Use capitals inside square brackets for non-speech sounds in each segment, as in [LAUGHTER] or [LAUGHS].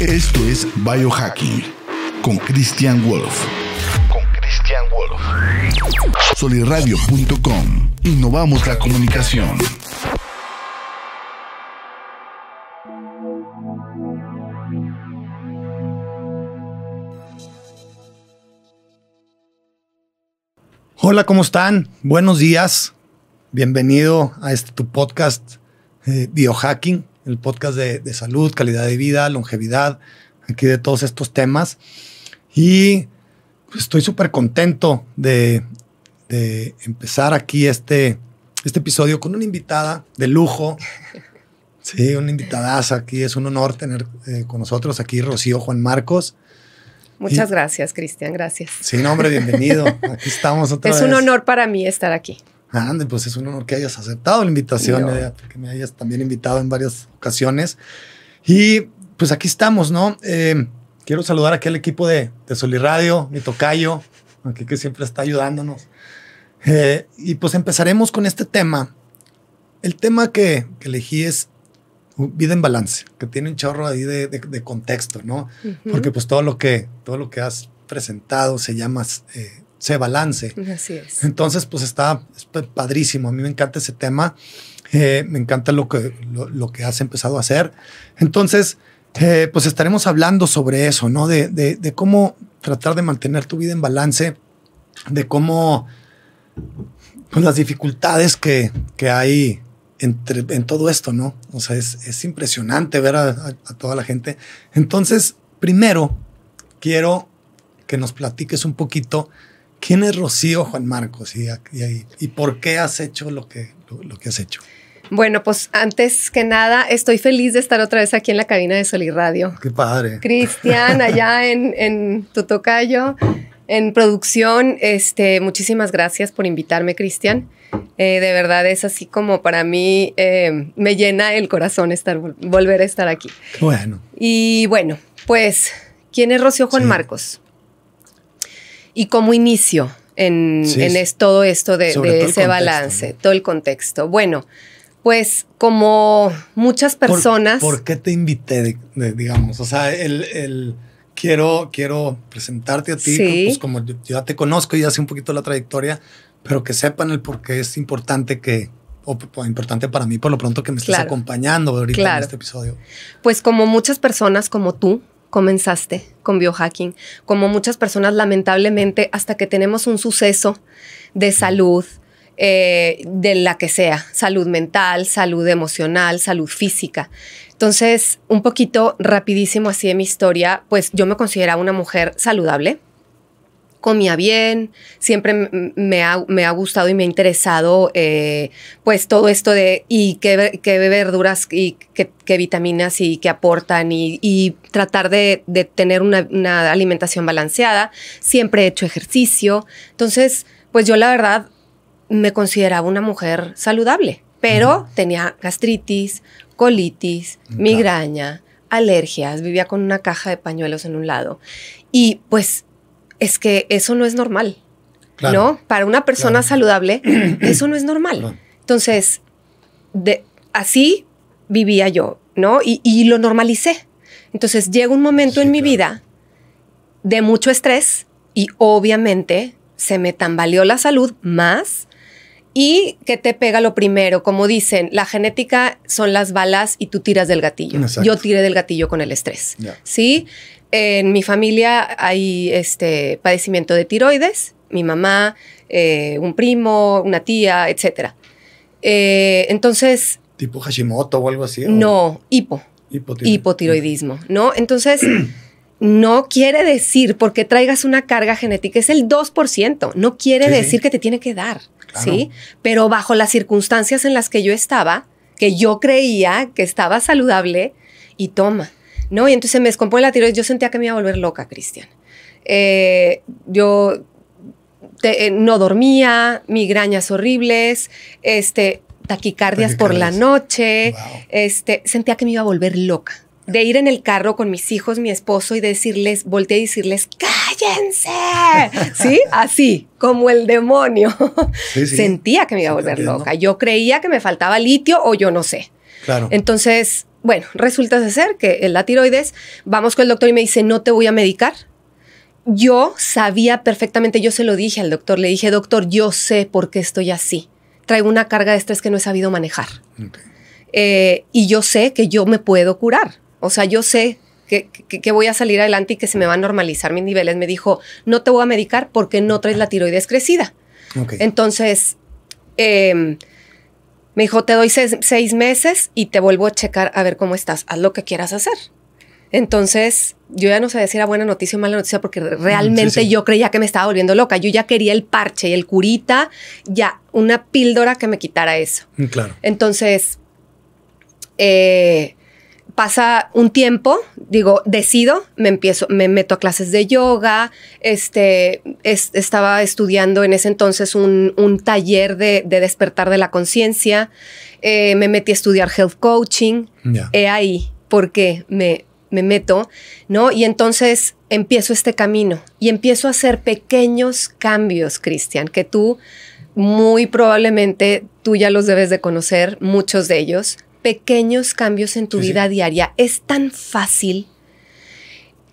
Esto es Biohacking con Christian Wolf. Con Christian Wolf. Soliradio.com. Innovamos la comunicación. Hola, ¿cómo están? Buenos días. Bienvenido a este tu podcast eh, Biohacking, el podcast de, salud, calidad de vida, longevidad, aquí de todos estos temas. Y pues, estoy súper contento de, empezar aquí este, este episodio con una invitada de lujo. [LAUGHS] Sí, una invitadaza aquí. Es un honor tener eh, con nosotros aquí Rocío Juan Marcos. Muchas gracias, Cristian, gracias. Sí, no, hombre, bienvenido. [LAUGHS] Aquí estamos otra vez. Es un honor para mí estar aquí. Ande, pues es un honor que hayas aceptado la invitación, eh, que me hayas también invitado en varias ocasiones. Y pues aquí estamos, ¿no? Eh, quiero saludar aquí al equipo de, de Soliradio, mi tocayo, aquí que siempre está ayudándonos. Eh, y pues empezaremos con este tema. El tema que, que elegí es vida en balance, que tiene un chorro ahí de, de, contexto, ¿no? Porque pues todo lo que, todo lo que has presentado se llama eh, se balance. Así es. Entonces, pues está padrísimo. A mí me encanta ese tema. Eh, me encanta lo que, lo, que has empezado a hacer. Entonces, eh, pues estaremos hablando sobre eso, ¿no? De, de, de, cómo tratar de mantener tu vida en balance, de cómo pues, las dificultades que, que hay en todo esto, ¿no? O sea, es, impresionante ver a, toda la gente. Entonces, primero, quiero que nos platiques un poquito quién es Rocío Juan Marcos y, y, por qué has hecho lo que, lo, que has hecho. Bueno, pues antes que nada, estoy feliz de estar otra vez aquí en la cabina de Soliradio. Qué padre. Cristian, [LAUGHS] allá en, en Tutocayo, en producción, este, muchísimas gracias por invitarme, Cristian. Eh, de verdad es así como para mí eh, me llena el corazón estar, volver a estar aquí. Bueno. Y bueno, pues, ¿quién es Rocío Juan Marcos? Y cómo inicio en, todo esto de, ese balance, todo el contexto. Bueno, pues como muchas personas... ¿Por, qué te invité, digamos? O sea, el, quiero, quiero presentarte a ti, pues como yo ya te conozco y ya sé un poquito la trayectoria, pero que sepan el por qué es importante que, o, importante para mí por lo pronto que me estés acompañando ahorita en este episodio. Pues como muchas personas como tú comenzaste con biohacking, como muchas personas lamentablemente hasta que tenemos un suceso de salud, eh, de la que sea, salud mental, salud emocional, salud física. Entonces, un poquito rapidísimo así de mi historia, pues yo me consideraba una mujer saludable, comía bien, siempre me ha, me ha, gustado y me ha interesado eh, pues todo esto de y qué, qué verduras y qué, vitaminas y qué aportan y, tratar de, tener una, alimentación balanceada. Siempre he hecho ejercicio. Entonces, pues yo la verdad me consideraba una mujer saludable, pero tenía gastritis, colitis, migraña, alergias, vivía con una caja de pañuelos en un lado. Y pues es que eso no es normal, ¿no? Para una persona saludable, [CLEARS THROAT] eso no es normal. Entonces, de, así vivía yo, ¿no? Y, lo normalicé. Entonces, llega un momento en mi vida de mucho estrés y obviamente se me tambaleó la salud más y que te pega lo primero, como dicen, la genética son las balas y tú tiras del gatillo. Yo tiré del gatillo con el estrés, ¿sí? En mi familia hay este padecimiento de tiroides, mi mamá, eh, un primo, una tía, etc. Eh, entonces... ¿Tipo Hashimoto o algo así? No, hipo. Hipotiroidismo, ¿no? Entonces, no quiere decir porque traigas una carga genética, es el 2%, no quiere decir que te tiene que dar, ¿sí? Pero bajo las circunstancias en las que yo estaba, que yo creía que estaba saludable, y toma, ¿no? Y entonces me descompone la tiroides. Yo sentía que me iba a volver loca, Cristian. Eh, yo eh, no dormía, migrañas horribles, este, taquicardias, por la noche, este, sentía que me iba a volver loca. De ir en el carro con mis hijos, mi esposo y decirles, volteé y decirles, cállense, [LAUGHS] ¿sí? Así, como el demonio. Sentía que me iba a volver loca. Yo creía que me faltaba litio o yo no sé. Claro. Entonces, bueno, resulta de ser que la tiroides, vamos con el doctor y me dice, no te voy a medicar. Yo sabía perfectamente, yo se lo dije al doctor, le dije, doctor, yo sé por qué estoy así. Traigo una carga de estrés que no he sabido manejar. Eh, y yo sé que yo me puedo curar. O sea, yo sé que, que, voy a salir adelante y que se me van a normalizar mis niveles. Me dijo, no te voy a medicar porque no traes la tiroides crecida. Entonces, em, me dijo, te doy seis, meses y te vuelvo a checar a ver cómo estás. Haz lo que quieras hacer. Entonces, yo ya no sabía si era buena noticia o mala noticia porque realmente yo creía que me estaba volviendo loca. Yo ya quería el parche y el curita, ya una píldora que me quitara eso. Mm, claro. Entonces, eh, pasa un tiempo, digo, decido, me empiezo, me meto a clases de yoga, este, estaba estudiando en ese entonces un, taller de, despertar de la conciencia, eh, me metí a estudiar health coaching, he ahí porque me, me meto, ¿no? Y entonces empiezo este camino y empiezo a hacer pequeños cambios, Cristian, que tú muy probablemente tú ya los debes de conocer, muchos de ellos, pequeños cambios en tu vida diaria. Es tan fácil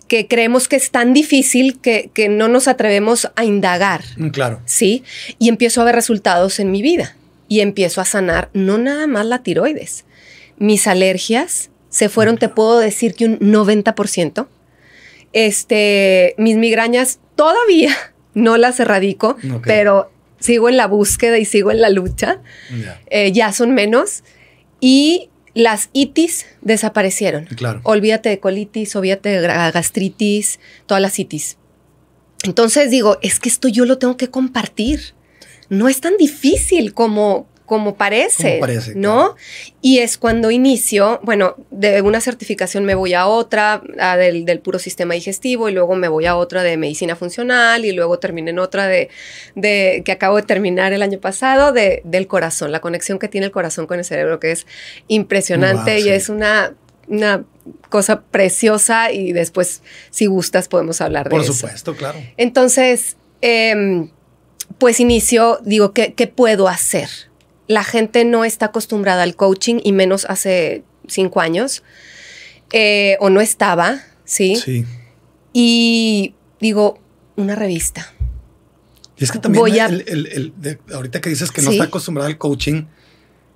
que creemos que es tan difícil que, no nos atrevemos a indagar. Mm, claro. Sí. Y empiezo a ver resultados en mi vida y empiezo a sanar no nada más la tiroides. Mis alergias se fueron, te puedo decir que un 90%. Este, mis migrañas todavía [LAUGHS] no las erradico, pero sigo en la búsqueda y sigo en la lucha. Eh, ya son menos y las itis desaparecieron. Claro. Olvídate de colitis, olvídate de gastritis, todas las itis. Entonces digo, es que esto yo lo tengo que compartir. No es tan difícil como, como parece, ¿no? Y es cuando inicio, bueno, de una certificación me voy a otra, del, puro sistema digestivo, y luego me voy a otra de medicina funcional, y luego terminé en otra de, de que acabo de terminar el año pasado, de, del corazón, la conexión que tiene el corazón con el cerebro, que es impresionante y es una, una cosa preciosa, y después, si gustas, podemos hablar de eso. Por supuesto, claro. Entonces, em, pues inicio, digo, ¿qué, ¿qué puedo hacer? La gente no está acostumbrada al coaching y menos hace cinco años, eh, o no estaba, ¿sí? Sí. Y digo, una revista. Y es que también Voy a... ahorita que dices que no está acostumbrada al coaching,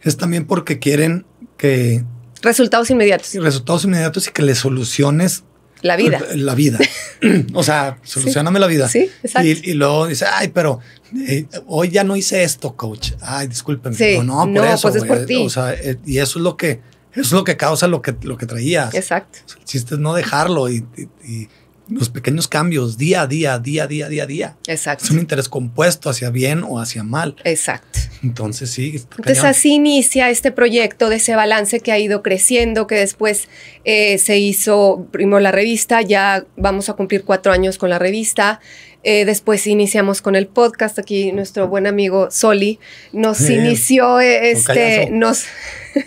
es también porque quieren que... Resultados inmediatos. Resultados inmediatos y que le soluciones la vida. [LAUGHS] La vida. [CLEARS THROAT] o sea, solucioname la vida. Sí, exacto. Y, luego dice, ay, pero eh, hoy ya no hice esto, coach. Ay, discúlpeme. Sí. No, por eso. Pues es por ti. O sea, eh, y eso es lo que, eso es lo que causa lo que, lo que traías. Exacto. el chiste es no dejarlo y, los pequeños cambios día a día, día a día, día a día. Exacto. Es un interés compuesto hacia bien o hacia mal. Exacto. Entonces sí. Entonces así inicia este proyecto de ese balance que ha ido creciendo, que después eh, se hizo primero la revista, ya vamos a cumplir cuatro años con la revista. Eh, después iniciamos con el podcast. Aquí nuestro buen amigo Soli nos inició, eh, este, nos,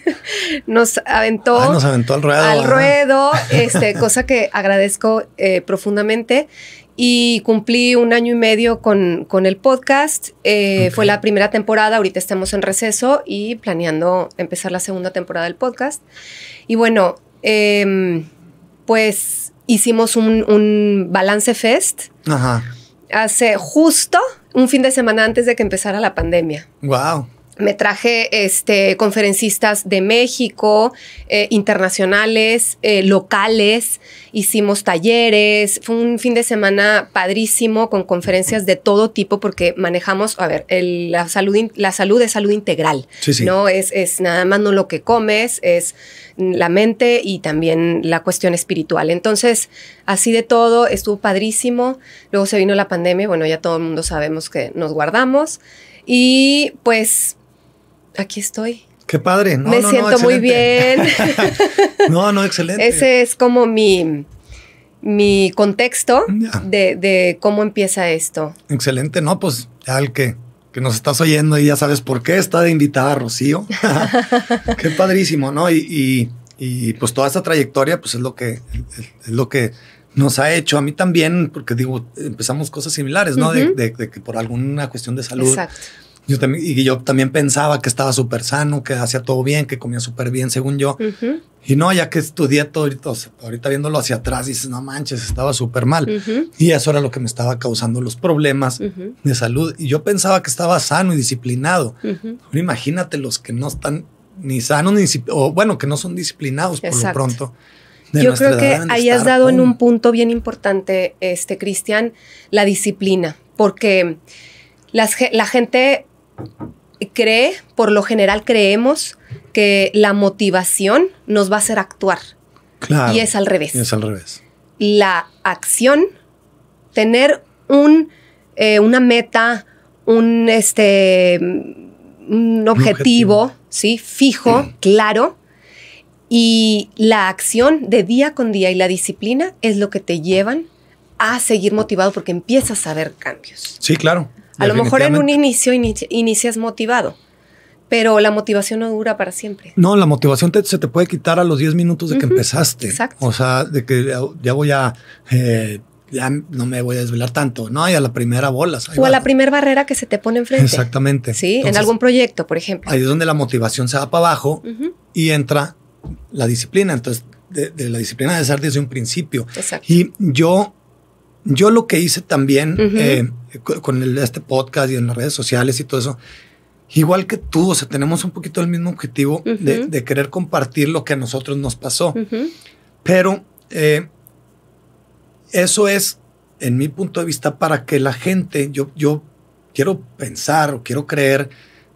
[LAUGHS] nos aventó, ah, nos aventó al ruedo. Al ruedo, [LAUGHS] este, cosa que agradezco eh, profundamente. Y cumplí un año y medio con, con el podcast. Fue la primera temporada, ahorita estamos en receso y planeando empezar la segunda temporada del podcast. Y bueno, em, pues hicimos un, un balance fest. Ajá hace justo un fin de semana antes de que empezara la pandemia. Wow. Me traje este, conferencistas de México, eh, internacionales, eh, locales, hicimos talleres, fue un fin de semana padrísimo con conferencias de todo tipo porque manejamos, a ver, la, salud, la salud es salud integral, sí, sí. ¿no? Es, es nada más no lo que comes, es la mente y también la cuestión espiritual. Entonces, así de todo, estuvo padrísimo. Luego se vino la pandemia, bueno, ya todo el mundo sabemos que nos guardamos y pues aquí estoy. Qué padre, ¿no? Me siento muy bien. [LAUGHS] no, no, excelente. Ese es como mi, mi contexto de, cómo empieza esto. Excelente, ¿no? Pues ya el que, que nos estás oyendo y ya sabes por qué está de invitada Rocío. [LAUGHS] Qué padrísimo, ¿no? Y, y, pues toda esta trayectoria, pues es lo que, es lo que nos ha hecho a mí también, porque digo, empezamos cosas similares, ¿no? de, que por alguna cuestión de salud. Exacto Yo también, y yo también pensaba que estaba súper sano, que hacía todo bien, que comía súper bien, según yo. Y no, ya que estudié todo ahorita, viéndolo hacia atrás, dices, no manches, estaba súper mal. Y eso era lo que me estaba causando los problemas de salud. Y yo pensaba que estaba sano y disciplinado. Ahora imagínate los que no están ni sanos, ni o bueno, que no son disciplinados por lo pronto. de Yo creo que estar, dado en un punto bien importante, este Cristian, la disciplina, porque las la gente cree, por lo general creemos que la motivación nos va a hacer actuar Claro. y es al revés. Es al revés. La acción, tener un, eh, una meta, un, este, un objetivo, objetivo. ¿sí? fijo, claro, y la acción de día con día y la disciplina es lo que te llevan a seguir motivado porque empiezas a ver cambios. Sí, claro. A lo mejor en un inicio inici- inicias motivado, pero la motivación no dura para siempre. No, la motivación te- se te puede quitar a los 10 minutos de que empezaste. exacto. O sea, de que ya, ya voy a, eh, ya no me voy a desvelar tanto. No, y a la primera bolas. ahí O a la primera barrera que se te pone enfrente. Exactamente. Sí, en Entonces, algún proyecto, por ejemplo. Ahí es donde la motivación se va para abajo y entra la disciplina. Entonces, de, de la disciplina de ser desde un principio. Exacto. Y yo, yo lo que hice también eh, co- con el- este podcast y en las redes sociales y todo eso, igual que tú, o sea, tenemos un poquito el mismo objetivo de, querer compartir lo que a nosotros nos pasó. Pero eh, eso es, en mi punto de vista, para que la gente, yo, yo quiero pensar o quiero creer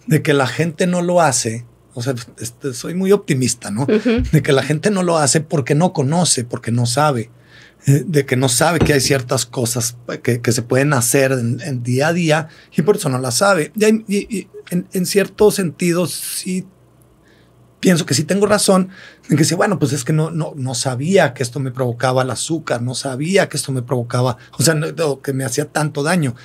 de que la gente no lo hace. O sea, este, soy muy optimista, ¿no? de que la gente no lo hace porque no conoce, porque no sabe, de que no sabe que hay ciertas cosas que, que se pueden hacer en, en día a día y por eso no las sabe. Y, hay- y- y en, en cierto sentido sí pienso que sí tengo razón en que sí, bueno, pues es que no, no, no sabía que esto me provocaba el azúcar, no sabía que esto me provocaba, o sea, no- o que me hacía tanto daño,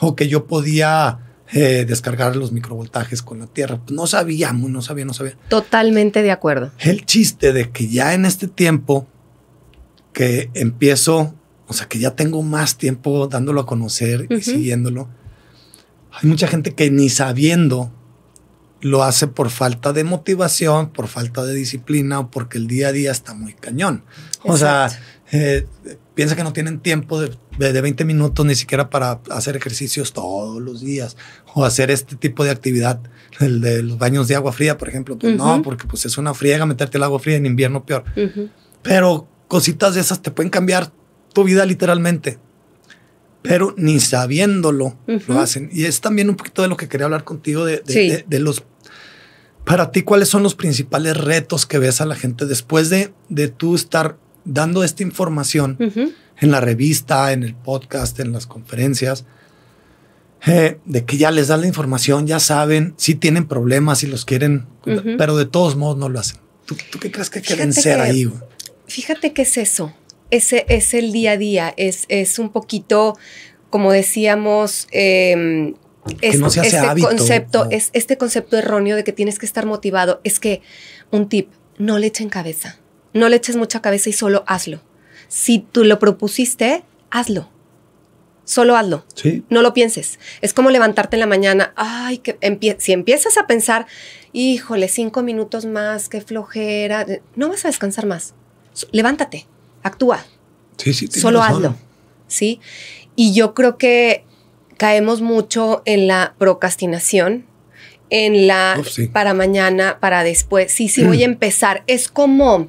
o que yo podía eh, descargar los microvoltajes con la tierra. Pues no sabía, muy- no sabía, no sabía. Totalmente de acuerdo. El chiste de que ya en este tiempo que empiezo, o sea, que ya tengo más tiempo dándolo a conocer y Ujú. siguiéndolo, hay mucha gente que ni sabiendo lo hace por falta de motivación, por falta de disciplina o porque el día a día está muy cañón. O sea, eh, piensa que no tienen tiempo de, de- de 20 minutos ni siquiera para hacer ejercicios todos los días o hacer este tipo de actividad, el de los baños de agua fría, por ejemplo. Pues no, Ujú. porque pues es una friega meterte el agua fría en invierno peor. Ujú. Pero cositas de esas te pueden cambiar tu vida literalmente. Pero ni sabiéndolo lo hacen. Y es también un poquito de lo que quería hablar contigo de, de- Sí. de- de los... Para ti, ¿cuáles son los principales retos que ves a la gente después de, de tú estar dando esta información en la revista, en el podcast, en las conferencias? eh, de que ya les dan la información, ya saben, si tienen problemas, si los quieren, Ujú. pero de todos modos no lo hacen. ¿Tú, tú qué crees que hay que Fíjate vencer que- ahí? güey? Fíjate que es eso. Ese es el día a día. Es, es un poquito, como decíamos, eh, es- no se hace este hábito, concepto, es este concepto erróneo de que tienes que estar motivado. Es que un tip, no le echen cabeza. No le eches mucha cabeza y solo hazlo. Si tú lo propusiste, hazlo. Solo hazlo. Sí. No lo pienses. Es como levantarte en la mañana. Ay, que empie- si empiezas a pensar, híjole, cinco minutos más, qué flojera, no vas a descansar más. Levántate, actúa, Sí, sí. solo razón. hazlo. ¿Sí? Y yo creo que caemos mucho en la procrastinación, en la Uf, sí. para mañana, para después. Sí, sí, voy a [CLEARS THROAT] empezar. Es como.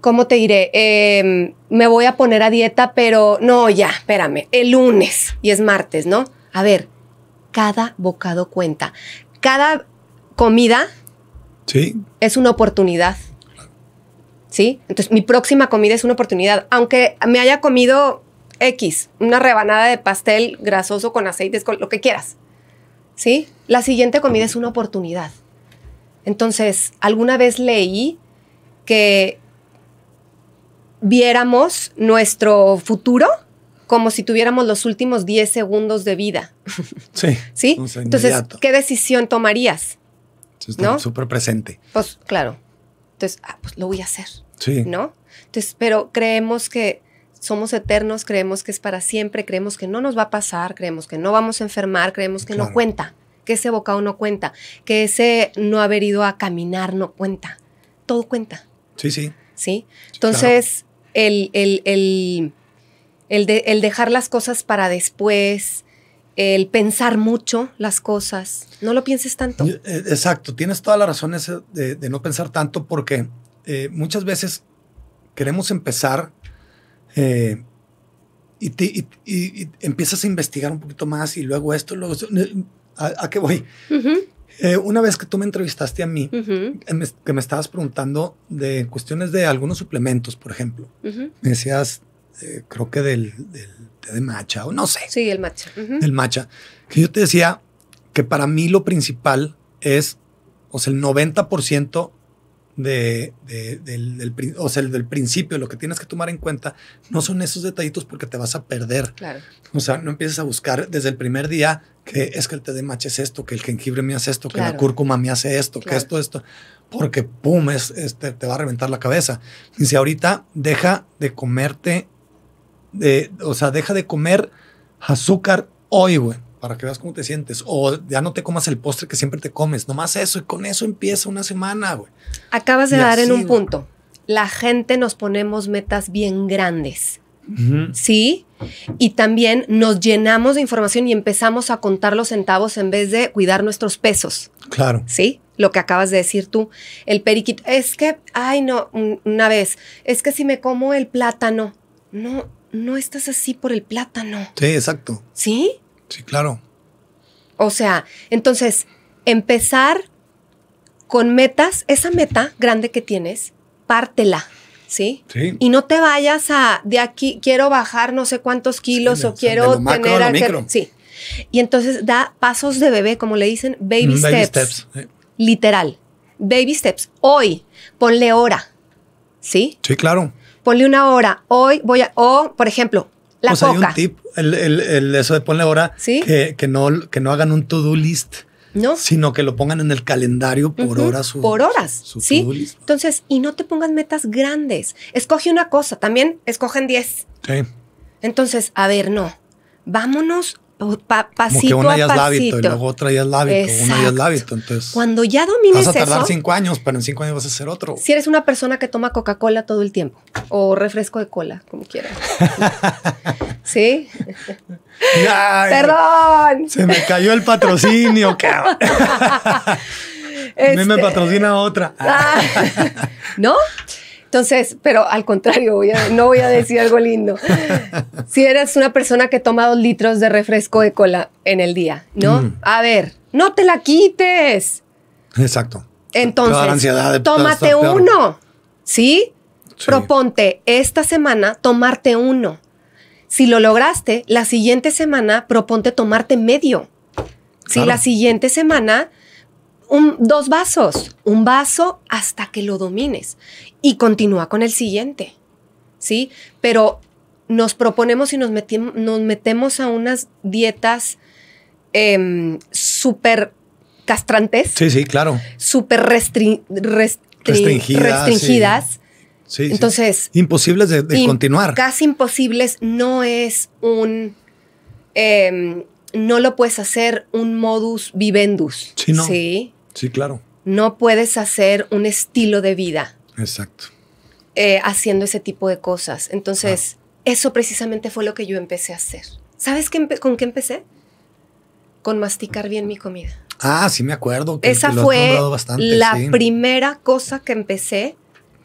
¿Cómo te diré? Em, me voy a poner a dieta, pero no, ya, espérame, el lunes y es martes, ¿no? A ver, cada bocado cuenta. Cada comida Sí. es una oportunidad. ¿Sí? Entonces, mi próxima comida es una oportunidad. Aunque me haya comido X, una rebanada de pastel grasoso con aceites, con lo que quieras. ¿Sí? La siguiente comida es una oportunidad. Entonces, alguna vez leí que viéramos nuestro futuro como si tuviéramos los últimos 10 segundos de vida. Sí. [LAUGHS] ¿Sí? Entonces. ¿qué decisión tomarías? Está ¿no? Súper presente. Pues claro. Entonces, ah, pues lo voy a hacer. Sí. ¿no? Entonces, pero creemos que somos eternos, creemos que es para siempre, creemos que no nos va a pasar, creemos que no vamos a enfermar, creemos que no cuenta, que ese bocado no cuenta, que ese no haber ido a caminar no cuenta. Todo cuenta. Sí, sí. ¿Sí? Entonces, el, el, el, el, de- el dejar las cosas para después, el pensar mucho las cosas, no lo pienses tanto. Eh, Exacto, tienes toda la razón ese de, de no pensar tanto porque eh, muchas veces queremos empezar eh, y, te- y- y- y empiezas a investigar un poquito más y luego esto, luego esto. ¿A, a qué voy? Eh, una vez que tú me entrevistaste a mí, que me estabas preguntando de cuestiones de algunos suplementos, por ejemplo, me decías, eh, creo que del, del té de matcha o no sé, Sí, el matcha. ujú. del matcha, que yo te decía que para mí lo principal es, o sea, el 90% de, de- del, del o sea, el del principio, lo que tienes que tomar en cuenta, no son esos detallitos porque te vas a perder. Claro. O sea, no empieces a buscar desde el primer día que es que el té de matcha es esto, que el jengibre me hace esto, que la cúrcuma me hace esto, que esto, esto, porque pum, es, este, te va a reventar la cabeza. Dice, ahorita deja de comerte, de, o sea, deja de comer azúcar hoy, güey, para que veas cómo te sientes. O ya no te comas el postre que siempre te comes, nomás eso, y con eso empieza una semana, güey. Acabas de Y dar en un güey. punto. La gente nos ponemos metas bien grandes. ¿sí? Y también nos llenamos de información y empezamos a contar los centavos en vez de cuidar nuestros pesos, Claro. ¿sí? Lo que acabas de decir tú, el periquito, es que, ay no, un- una vez, es que si me como el plátano, no, no estás así por el plátano, Sí, exacto. ¿sí? Sí, claro. O sea, entonces, empezar con metas, esa meta grande que tienes, pártela, ¿sí? Sí. Y no te vayas a de aquí, quiero bajar no sé cuántos kilos Sí, o o sea, de quiero macro tener. a lo aquel- micro. Sí. Y entonces da pasos de bebé, como le dicen, baby, Mm, steps, sí. Literal. Baby steps. Hoy, ponle hora. ¿Sí? Sí, claro. Ponle una hora. Hoy voy a. O, por ejemplo, la o sea, hay coca. un tip, el, el- el- eso de ponle ahora, Sí. que, que, no, que no hagan un to-do list, ¿No? sino que lo pongan en el calendario por horas. Su, por horas, Su ¿sí? list. Entonces, y no te pongas metas grandes. Escoge una cosa. También escogen 10. Sí. Entonces, a ver, no. Vámonos pa- Como pasito que una ya es el hábito y luego otra ya es el hábito, una ya es el hábito. Entonces, Cuando ya domines vas a tardar eso, cinco años, pero en cinco años vas a hacer otro. si eres una persona que toma Coca-Cola todo el tiempo o refresco de cola, como quieras. [LAUGHS] ¿Sí? Ay, Perdón. Se me cayó el patrocinio, cabrón. [LAUGHS] A mí me Este- patrocina otra. Ah, ¿No? Entonces, pero al contrario, voy a- no voy a decir algo lindo. [LAUGHS] Si eres una persona que toma dos litros de refresco de cola en el día, ¿no? Mm. A ver, no te la quites. Exacto. Entonces, de- tómate uno, ¿sí? Sí. Proponte esta semana tomarte uno. Si lo lograste, la siguiente semana proponte tomarte medio. Si Claro. la siguiente semana, un, dos vasos, un vaso hasta que lo domines y continúa con el siguiente, ¿sí? Pero nos proponemos y nos, metim- nos metemos a unas dietas em, súper castrantes Sí, sí, claro. súper restri- restri- Restringidas, restringidas. Sí, sí. Entonces, imposibles de, de im- continuar. Casi imposibles no es un. em, no lo puedes hacer un modus vivendus. Sí, no. Sí. Sí, claro. No puedes hacer un estilo de vida Exacto. eh, haciendo ese tipo de cosas. Entonces, eso precisamente fue lo que yo empecé a hacer. ¿Sabes qué con qué empecé? Con masticar bien mi comida. Ah, sí me acuerdo. que- Esa que fue bastante, la sí. primera cosa que empecé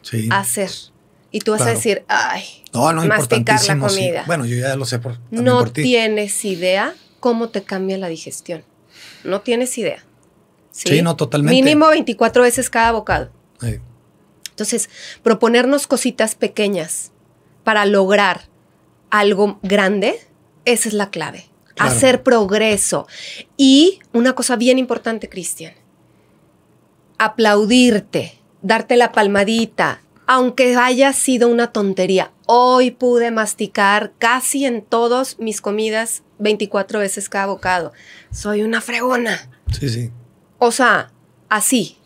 Sí. a hacer. Y tú vas a decir, ay, No, no, masticar la sí. comida. Bueno, yo ya lo sé por, no por ti. tienes idea cómo te cambia la digestión. No tienes idea. Sí, Sí, no, totalmente. Mínimo 24 veces cada bocado. Entonces, proponernos cositas pequeñas para lograr algo grande, esa es la clave. Claro. Hacer progreso. Y una cosa bien importante, Cristian, aplaudirte, darte la palmadita, aunque haya sido una tontería. Hoy pude masticar casi en todas mis comidas 24 veces cada bocado. Soy una fregona. sí, sí. O sea, así.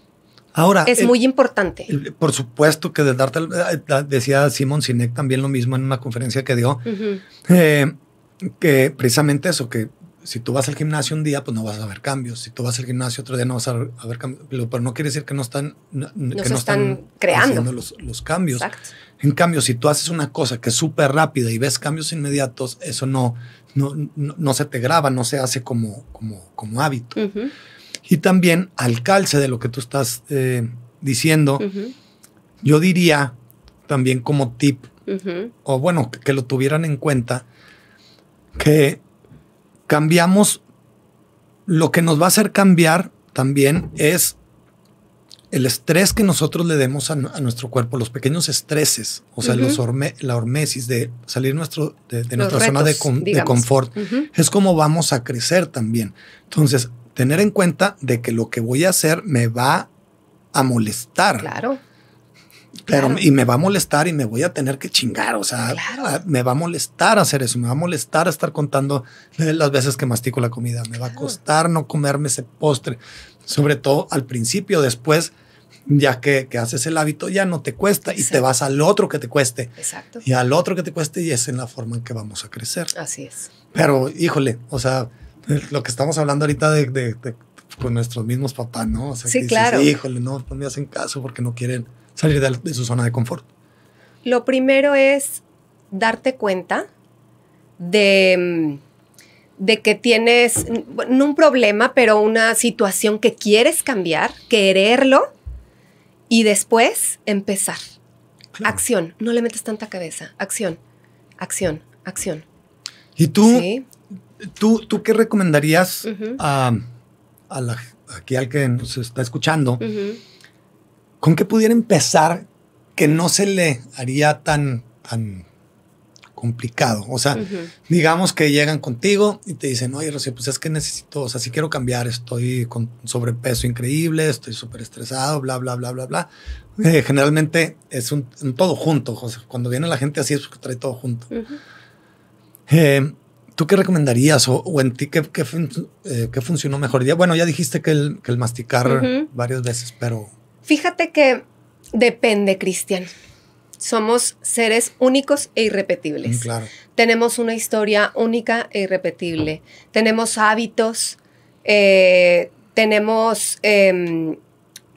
Ahora, Es el- muy importante. el- por supuesto que de darte, el- eh, decía Simon Sinek también lo mismo en una conferencia que dio, Ujú. eh, que precisamente eso, que si tú vas al gimnasio un día, pues no vas a ver cambios. Si tú vas al gimnasio otro día, no vas a ver, cambios. Pero no quiere decir que no están, no, que no están, creando los, los cambios. Exacto. En cambio, si tú haces una cosa que es súper rápida y ves cambios inmediatos, eso no, no, no, se te graba, no se hace como, como, como hábito. Y también al calce de lo que tú estás eh, diciendo, yo diría también como tip, o bueno, que, lo tuvieran en cuenta, que cambiamos, lo que nos va a hacer cambiar también es el estrés que nosotros le demos a, nuestro cuerpo, los pequeños estreses, o sea, los la hormesis de salir nuestro, de, nuestra zona de, confort, es como vamos a crecer también. Entonces, tener en cuenta de que lo que voy a hacer me va a molestar. Claro. Pero, y me va a molestar y me voy a tener que chingar. O sea, me va a molestar hacer eso. Me va a molestar estar contando las veces que mastico la comida. Me va a costar no comerme ese postre. Sobre todo al principio, después, ya que, haces el hábito, ya no te cuesta y te vas al otro que te cueste. Exacto. Y al otro que te cueste y es en la forma en que vamos a crecer. Así es. Pero, híjole, o sea, lo que estamos hablando ahorita de, con nuestros mismos papás, ¿no? O sea, sí, claro. híjole, no, no me hacen caso porque no quieren salir de, su zona de confort? Lo primero es darte cuenta de, de que tienes, no un problema, pero una situación que quieres cambiar, quererlo y después empezar. Acción, no le metes tanta cabeza. Acción, acción, acción. ¿Y tú, tú, tú qué recomendarías a, la, aquí al que nos está escuchando? ¿con qué pudiera empezar que no se le haría tan, tan complicado? O sea, digamos que llegan contigo y te dicen, oye, Rocío, pues es que necesito, o sea, si quiero cambiar, estoy con sobrepeso increíble, estoy súper estresado, bla, bla, bla, bla, bla. Eh, generalmente es un, todo junto. Sea, cuando viene la gente así es porque trae todo junto. Eh, ¿Tú qué recomendarías o, en ti qué, qué, eh, qué, funcionó mejor? bueno, ya dijiste que el, que el masticar varias veces, pero... Fíjate que depende, Cristian. Somos seres únicos e irrepetibles. Claro. Tenemos una historia única e irrepetible. Tenemos hábitos, eh, tenemos em,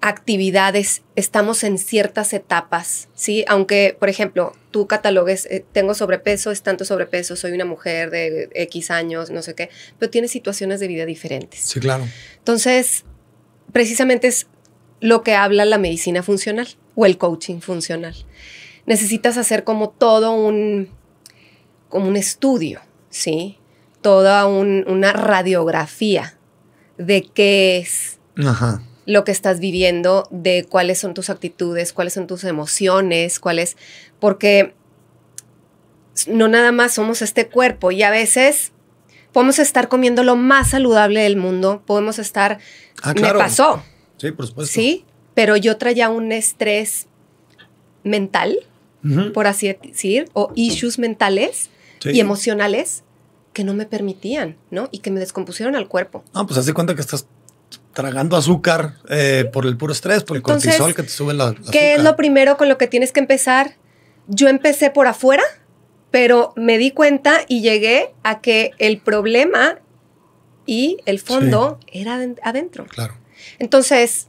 actividades, estamos en ciertas etapas, ¿sí? Aunque, por ejemplo, tú catalogues, eh, tengo sobrepeso, es tanto sobrepeso, soy una mujer de X años, no sé qué, pero tienes situaciones de vida diferentes. Sí, claro. Entonces, precisamente es lo que habla la medicina funcional o el coaching funcional. Necesitas hacer como todo un, como un estudio, ¿sí? Toda una radiografía de qué es lo que estás viviendo, de cuáles son tus actitudes, cuáles son tus emociones, cuáles, porque no nada más somos este cuerpo y a veces podemos estar comiendo lo más saludable del mundo, podemos estar, ah, me pasó, Sí, por supuesto. Sí, pero yo traía un estrés mental, por así decir, o issues mentales y emocionales que no me permitían, ¿no? Y que me descompusieron al cuerpo. Ah, pues haz cuenta que estás tragando azúcar eh, por el puro estrés, por el cortisol que te sube la, la ¿Qué es lo primero con lo que tienes que empezar? Yo empecé por afuera, pero me di cuenta y llegué a que el problema y el fondo era adentro. Claro. Entonces,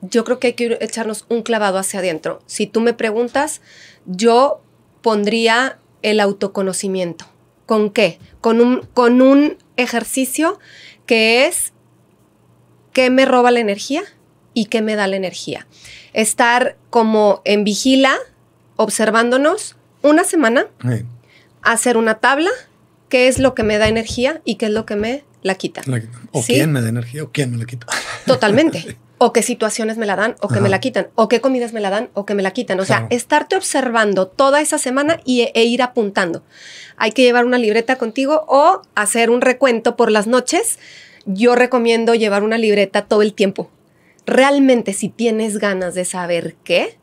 yo creo que hay que echarnos un clavado hacia adentro. Si tú me preguntas, yo pondría el autoconocimiento. ¿Con qué? Con un, con un ejercicio que es qué me roba la energía y qué me da la energía. Estar como en vigila, observándonos una semana, hacer una tabla, qué es lo que me da energía y qué es lo que me la quita. O quién me da energía o quién me la quita. [LAUGHS] Totalmente. o qué situaciones me la dan o que me la quitan, o qué comidas me la dan o que me la quitan. O sea, estarte observando toda esa semana y, e ir apuntando. Hay que llevar una libreta contigo o hacer un recuento por las noches. Yo recomiendo llevar una libreta todo el tiempo. Realmente, si tienes ganas de saber qué,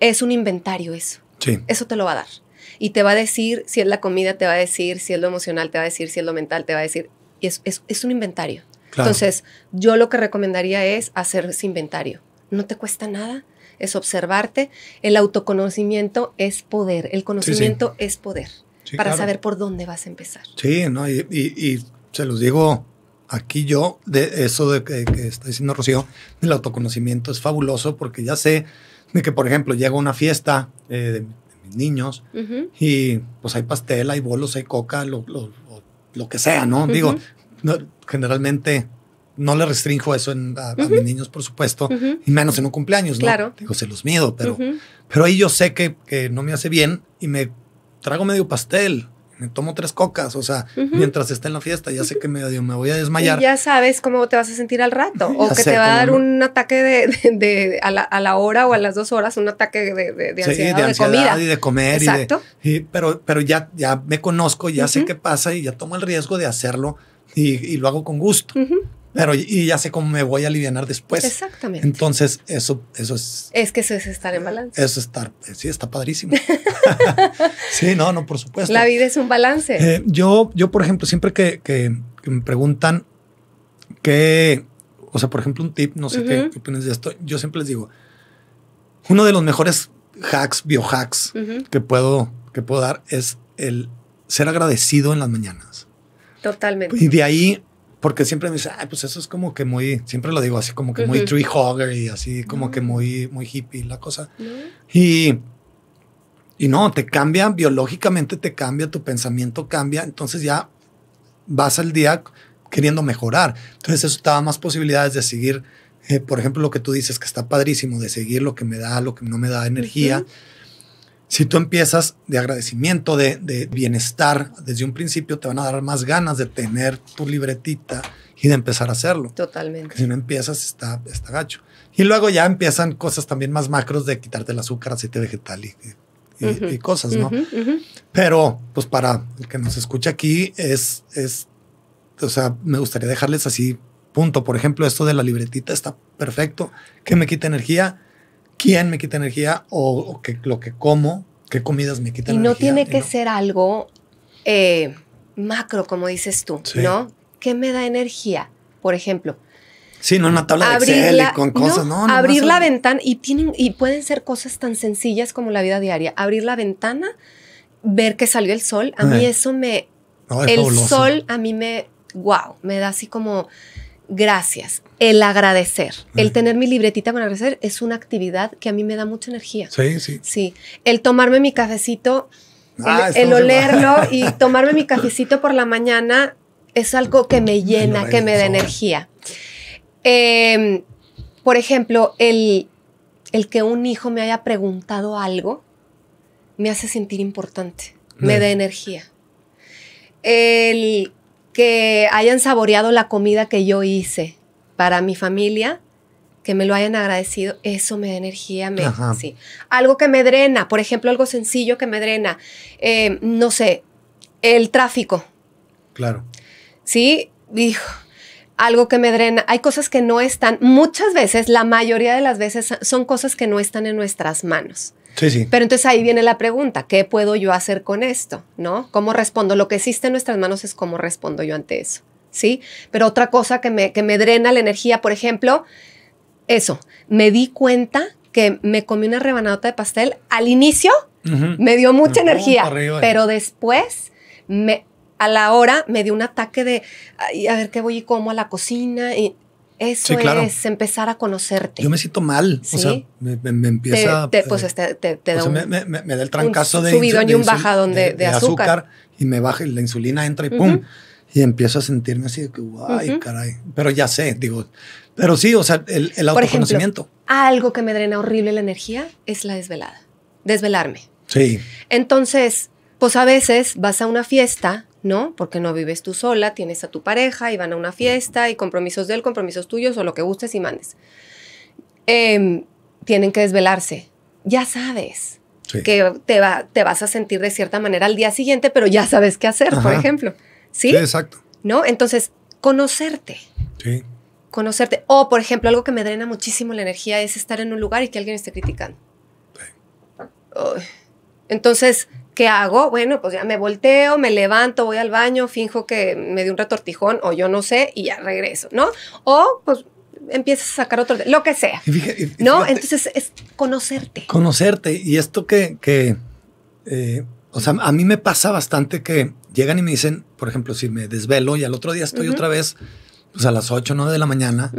es un inventario eso. Sí. Eso te lo va a dar. Y te va a decir si es la comida, te va a decir si es lo emocional, te va a decir si es lo mental, te va a decir. Y es, es un inventario. Entonces, yo lo que recomendaría es hacer ese inventario. No te cuesta nada, es observarte. El autoconocimiento es poder, el conocimiento es poder para saber por dónde vas a empezar. Sí, ¿no? Y, se los digo aquí yo, de eso de que, está diciendo Rocío, el autoconocimiento es fabuloso porque ya sé de que, por ejemplo, llego a una fiesta eh, de, mis niños y pues hay pastel, hay bolos, hay coca, lo, lo, que sea, ¿no? Digo, generalmente no le restringo eso a, mis niños, por supuesto, y menos en un cumpleaños, ¿no? Claro. Digo, se los mido, pero, pero ahí yo sé que, que no me hace bien y me trago medio pastel me tomo tres cocas, o sea, mientras esté en la fiesta, ya sé que me, me voy a desmayar. Y ya sabes cómo te vas a sentir al rato, o que te va a dar un ataque de, a, la, hora o a las dos horas, un ataque de, de, ansiedad, de, comida. y de comer. Exacto. Y pero, pero ya, ya me conozco, ya sé qué pasa y ya tomo el riesgo de hacerlo y, lo hago con gusto. Pero y ya sé cómo me voy a aliviar después. Exactamente. Entonces, eso, eso es. Es que eso es estar en balance. Eso es estar, sí, está padrísimo. [LAUGHS] [LAUGHS] sí, no, no, por supuesto. La vida es un balance. Eh, yo, yo, por ejemplo, siempre que, me preguntan qué, o sea, por ejemplo, un tip, no sé qué, opinas de esto, yo siempre les digo, uno de los mejores hacks, biohacks que puedo, que puedo dar es el ser agradecido en las mañanas. Totalmente. Y de ahí porque siempre me dice, pues eso es como que muy, siempre lo digo así, como que muy tree hogger y así, como que muy, muy hippie la cosa. Y, y no, te cambia, biológicamente te cambia, tu pensamiento cambia, entonces ya vas al día queriendo mejorar. Entonces eso te da más posibilidades de seguir, eh, por ejemplo, lo que tú dices, que está padrísimo, de seguir lo que me da, lo que no me da energía. Si tú empiezas de agradecimiento, de, bienestar, desde un principio te van a dar más ganas de tener tu libretita y de empezar a hacerlo. Totalmente. si no empiezas, está, está gacho. Y luego ya empiezan cosas también más macros de quitarte el azúcar, aceite vegetal y, y, cosas, ¿no? Pero, pues para el que nos escucha aquí, es, es, o sea, me gustaría dejarles así, punto. Por ejemplo, esto de la libretita está perfecto, que me quita energía quién me quita energía o, que, lo que como, qué comidas me quitan energía. Y no tiene que ser algo eh, macro, como dices tú, ¿no? ¿Qué me da energía? Por ejemplo. Sí, no una tabla de Excel con cosas, no. abrir la ventana y tienen y pueden ser cosas tan sencillas como la vida diaria. Abrir la ventana, ver que salió el sol, a mí eh. eso me el sol a mí me wow, me da así como gracias, el agradecer, el tener mi libretita para agradecer es una actividad que a mí me da mucha energía. Sí, sí. Sí, el tomarme mi cafecito, el, ah, olerlo [LAUGHS] y tomarme mi cafecito por la mañana es algo que me llena, que me da energía. Em, por ejemplo, el, el que un hijo me haya preguntado algo me hace sentir importante, me da energía. El que hayan saboreado la comida que yo hice para mi familia, que me lo hayan agradecido, eso me da energía, me, sí. Algo que me drena, por ejemplo, algo sencillo que me drena, eh, no sé, el tráfico. Claro. Sí, dijo, algo que me drena. Hay cosas que no están, muchas veces, la mayoría de las veces son cosas que no están en nuestras manos. Sí, sí. Pero entonces ahí viene la pregunta, ¿qué puedo yo hacer con esto? ¿No? ¿Cómo respondo? Lo que existe en nuestras manos es cómo respondo yo ante eso. ¿Sí? Pero otra cosa que me, que me drena la energía, por ejemplo, eso, me di cuenta que me comí una rebanadota de pastel al inicio, me dio mucha energía, pero después me, a la hora me dio un ataque de, a ver qué voy y como a la cocina y eso es empezar a conocerte. Yo me siento mal. O sea, me, empieza. Te, pues este, te, da un, me, da el trancazo de. Subidón y un bajadón de, de, azúcar. Y me baja la insulina, entra y pum. Y empiezo a sentirme así de que, ay, caray. Pero ya sé, digo. Pero sí, o sea, el, el autoconocimiento. algo que me drena horrible la energía es la desvelada. Desvelarme. Sí. Entonces, pues a veces vas a una fiesta ¿no? Porque no vives tú sola, tienes a tu pareja y van a una fiesta y compromisos de él, compromisos tuyos o lo que gustes y mandes. Em, tienen que desvelarse. Ya sabes que te, va, te vas a sentir de cierta manera al día siguiente, pero ya sabes qué hacer, por ejemplo. ¿Sí? ¿Sí? exacto. ¿No? Entonces, conocerte. Sí. Conocerte. O, por ejemplo, algo que me drena muchísimo la energía es estar en un lugar y que alguien esté criticando. Entonces, ¿qué hago? Bueno, pues ya me volteo, me levanto, voy al baño, finjo que me dio un retortijón o yo no sé y ya regreso, ¿no? O pues empiezas a sacar otro, lo que sea. ¿No? Entonces es conocerte. Conocerte. Y esto que, que eh, O sea, a mí me pasa bastante que llegan y me dicen, por ejemplo, si me desvelo y al otro día estoy otra vez, pues a las 8 o 9 de la mañana,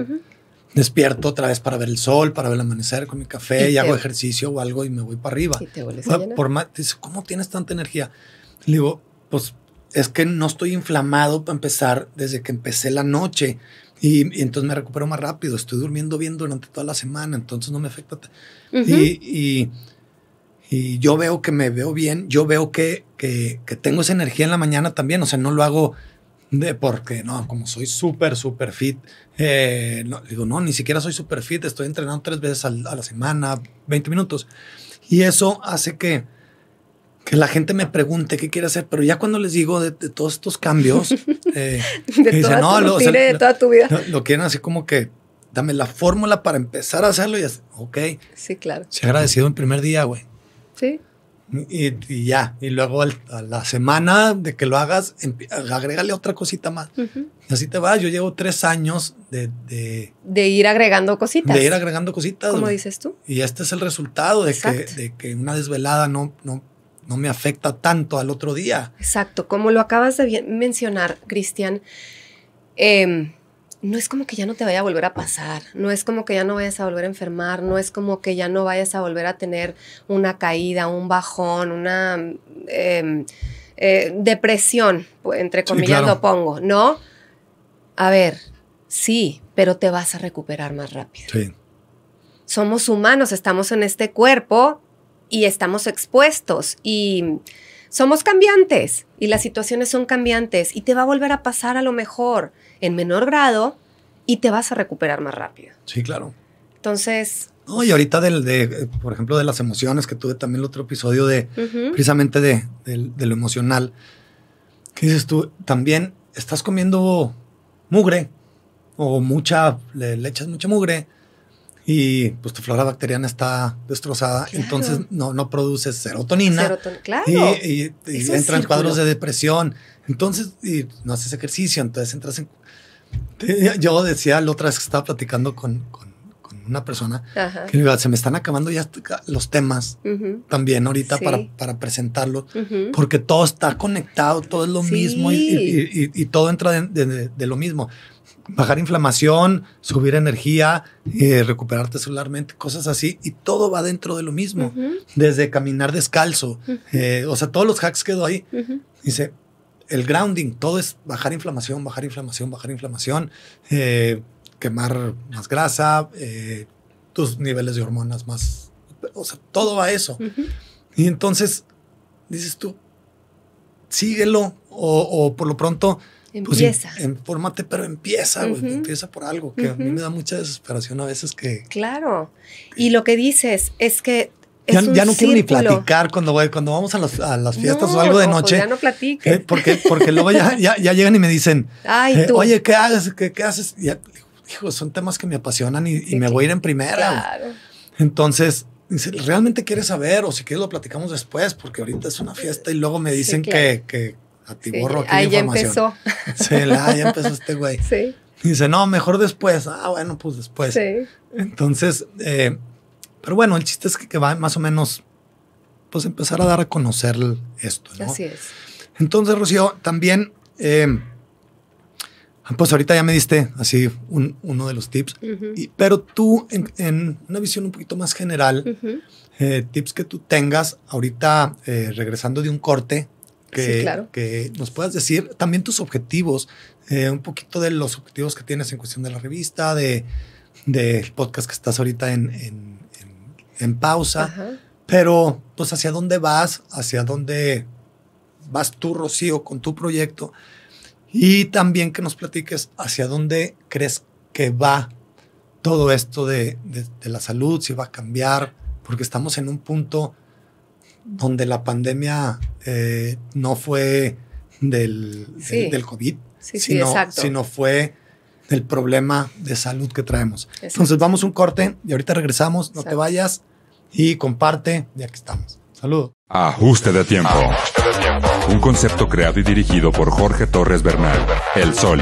despierto otra vez para ver el sol, para ver el amanecer con mi café y, hago ejercicio o algo y me voy para arriba. Y te vuelves a por más, dice, ¿cómo tienes tanta energía? Le digo, pues es que no estoy inflamado para empezar desde que empecé la noche. Y, entonces me recupero más rápido. Estoy durmiendo bien durante toda la semana, entonces no me afecta. y, y, yo veo que me veo bien, yo veo que, que, tengo esa energía en la mañana también. O sea, no lo hago de porque, no, como soy súper, súper fit. Eh, no, digo, no, ni siquiera soy súper fit. Estoy entrenando tres veces a la semana, 20 minutos. Y eso hace que, que la gente me pregunte qué quiere hacer, pero ya cuando les digo de, todos estos cambios, [LAUGHS] eh, de, no, lo, de toda tu vida. Lo, quieren así como que dame la fórmula para empezar a hacerlo y así, ok. Sí, claro. Se agradecido el primer día, güey. Sí. Y, ya, y luego a la semana de que lo hagas, agrégale otra cosita más. Así te vas. Yo llevo tres años de, de, ir agregando cositas. De ir agregando cositas. Como dices tú. Y este es el resultado de que, de que, una desvelada no, no, no me afecta tanto al otro día. Exacto, como lo acabas de mencionar, Cristian, em, no es como que ya no te vaya a volver a pasar, no es como que ya no vayas a volver a enfermar, no es como que ya no vayas a volver a tener una caída, un bajón, una em, eh, depresión, entre comillas lo pongo, ¿no? A ver, sí, pero te vas a recuperar más rápido. Sí. Somos humanos, estamos en este cuerpo y estamos expuestos y somos cambiantes y las situaciones son cambiantes y te va a volver a pasar a lo mejor en menor grado y te vas a recuperar más rápido. Sí, claro. Entonces... No, y ahorita del, de, por ejemplo, de las emociones, que tuve también el otro episodio de, precisamente de, de, lo emocional, ¿qué dices tú? También estás comiendo mugre o mucha, le, le echas mucha mugre, y pues tu flora bacteriana está destrozada, entonces no, no produces serotonina. claro. Y, y, entran cuadros de depresión. Entonces, y no haces ejercicio, entonces entras en... [LAUGHS] Yo decía la otra vez que estaba platicando con, con, una persona que se me están acabando ya los temas también ahorita para, para presentarlo, porque todo está conectado, todo es lo mismo y, y, todo entra de, de lo mismo bajar inflamación, subir energía, eh, recuperarte celularmente, cosas así. Y todo va dentro de lo mismo. Desde caminar descalzo. Eh, o sea, todos los hacks que doy. Dice, el grounding, todo es bajar inflamación, bajar inflamación, bajar inflamación, eh, quemar más grasa, tus niveles de hormonas más. O sea, todo va a eso. Y entonces dices tú, síguelo o por lo pronto empieza. Pues, pero empieza, Empieza por algo que a mí me da mucha desesperación a veces que. Claro. Y lo que dices es que. ya, no quiero ni platicar cuando, cuando vamos a, las fiestas o algo de noche. ya no platiques. Eh, porque, porque luego ya, [LAUGHS] ya, llegan y me dicen, Ay, eh, oye, ¿qué haces? ¿Qué, qué haces? Y hijo, son temas que me apasionan y, me voy a ir en primera. Claro. Entonces, ¿realmente quieres saber? O si quieres lo platicamos después, porque ahorita es una fiesta y luego me dicen que, que atiborro aquí Ahí ya empezó. [LAUGHS] Sí, ya empezó este güey. Sí. dice, no, mejor después. Ah, bueno, pues después. Sí. Entonces, eh, pero bueno, el chiste es que, va más o menos, pues empezar a dar a conocer esto, ¿no? Así es. Entonces, Rocío, también, eh, pues ahorita ya me diste así uno de los tips, pero tú en, una visión un poquito más general, eh, tips que tú tengas ahorita regresando de un corte, que, que nos puedas decir también tus objetivos, eh, un poquito de los objetivos que tienes en cuestión de la revista, de del podcast que estás ahorita en, en, en, pausa, pero pues hacia dónde vas, hacia dónde vas tú, Rocío, con tu proyecto y también que nos platiques hacia dónde crees que va todo esto de, de, de la salud, si va a cambiar, porque estamos en un punto donde la pandemia eh, no fue del, del, COVID, sino, sino, fue del problema de salud que traemos. Entonces vamos un corte y ahorita regresamos, no te vayas y comparte, ya que estamos. Saludos. Ajuste de tiempo. Un concepto creado y dirigido por Jorge Torres Bernal. El Sol.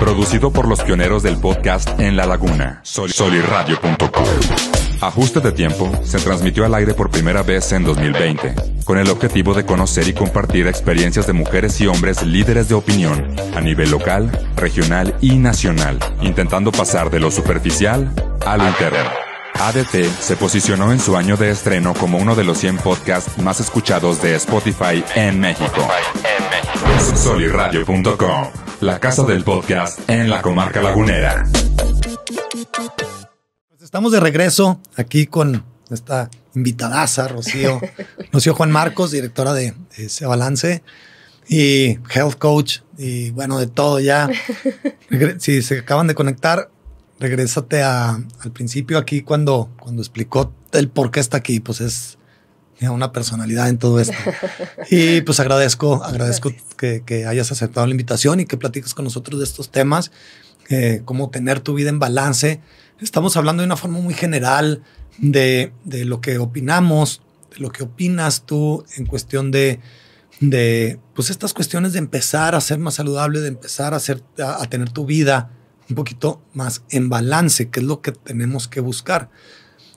Producido por los pioneros del podcast En la Laguna. Soliradio.com. Ajuste de tiempo se transmitió al aire por primera vez en 2020, con el objetivo de conocer y compartir experiencias de mujeres y hombres líderes de opinión a nivel local, regional y nacional, intentando pasar de lo superficial a lo interno. ADT se posicionó en su año de estreno como uno de los 100 podcasts más escuchados de Spotify en México. Soliradio.com, la casa del podcast en la comarca lagunera. Estamos de regreso aquí con esta invitadaza, Rocío, [LAUGHS] Rocío Juan Marcos, directora de, de ese balance y health coach y bueno, de todo ya. [LAUGHS] Si se acaban de conectar, regrésate a- al principio aquí cuando, cuando explicó el por qué está aquí, pues es una personalidad en todo esto. [LAUGHS] Y pues agradezco, agradezco que, que hayas aceptado la invitación y que platiques con nosotros de estos temas, eh, cómo tener tu vida en balance. Estamos hablando de una forma muy general de, de lo que opinamos, de lo que opinas tú en cuestión de, de pues estas cuestiones de empezar a ser más saludable, de empezar a, hacer, a, tener tu vida un poquito más en balance, que es lo que tenemos que buscar.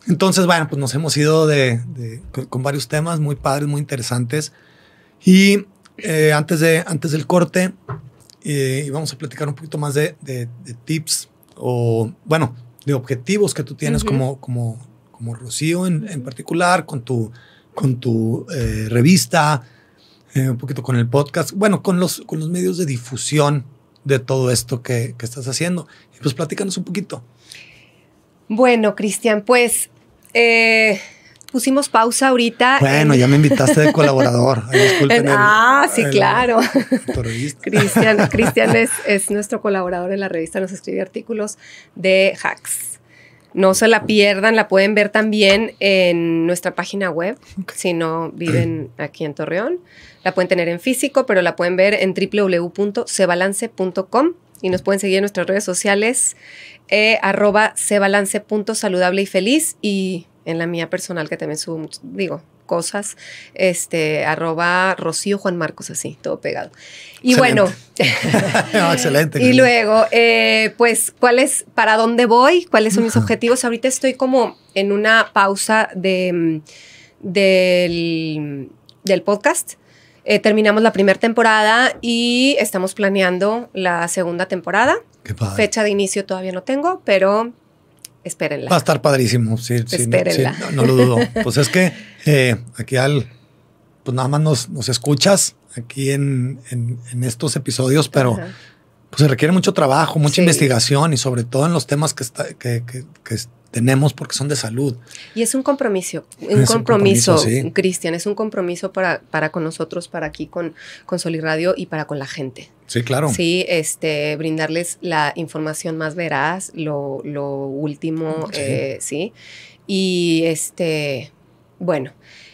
Entonces, bueno, pues nos hemos ido de, de- con varios temas muy padres, muy interesantes. Y eh, antes, de, antes del corte, eh, íbamos a platicar un poquito más de, de- de tips o, bueno, de objetivos que tú tienes como, como, como Rocío en, en particular, con tu, con tu eh, revista, eh, un poquito con el podcast, bueno, con los, con los medios de difusión de todo esto que, que estás haciendo. Y pues platícanos un poquito. Bueno, Cristian, pues eh, pusimos pausa ahorita. Bueno, en- ya me invitaste de colaborador. Disculpen el- ah, sí, el- claro. Cristian es, es nuestro colaborador en la revista, nos escribe artículos de hacks. No se la pierdan, la pueden ver también en nuestra página web, si no viven [CLEARS THROAT] aquí en Torreón. La pueden tener en físico, pero la pueden ver en www.cebalance.com y nos pueden seguir en nuestras redes sociales, eh, arroba cebalance.saludable y feliz y en la mía personal que también subo, digo, cosas, este, arroba Rocío Juan Marcos, así, todo pegado. Y bueno, [LAUGHS] No, excelente. [LAUGHS] y luego, eh, pues, ¿cuál es, para dónde voy? ¿Cuáles son mis objetivos? Ahorita estoy como en una pausa de, mm, del, del podcast. Eh, terminamos la primera temporada y estamos planeando la segunda temporada. Qué padre. Fecha de inicio todavía no tengo, pero espérenla. Va a estar padrísimo. Sí, sí, no, Espérenla. sí, no, no lo dudo. [LAUGHS] Pues es que eh, aquí al, pues nada más nos, nos escuchas aquí en, en- en estos episodios, pero Ajá. pues se requiere mucho trabajo, mucha investigación y sobre todo en los temas que, está, que, que- que tenemos porque son de salud. Y es un compromiso, un compromiso, compromiso, sí. Cristian, es un compromiso para, para con nosotros, para aquí con, con Soliradio y para con la gente. Sí, claro. Sí, este, brindarles la información más veraz, lo, lo último, Sí. eh, sí. Y este, bueno,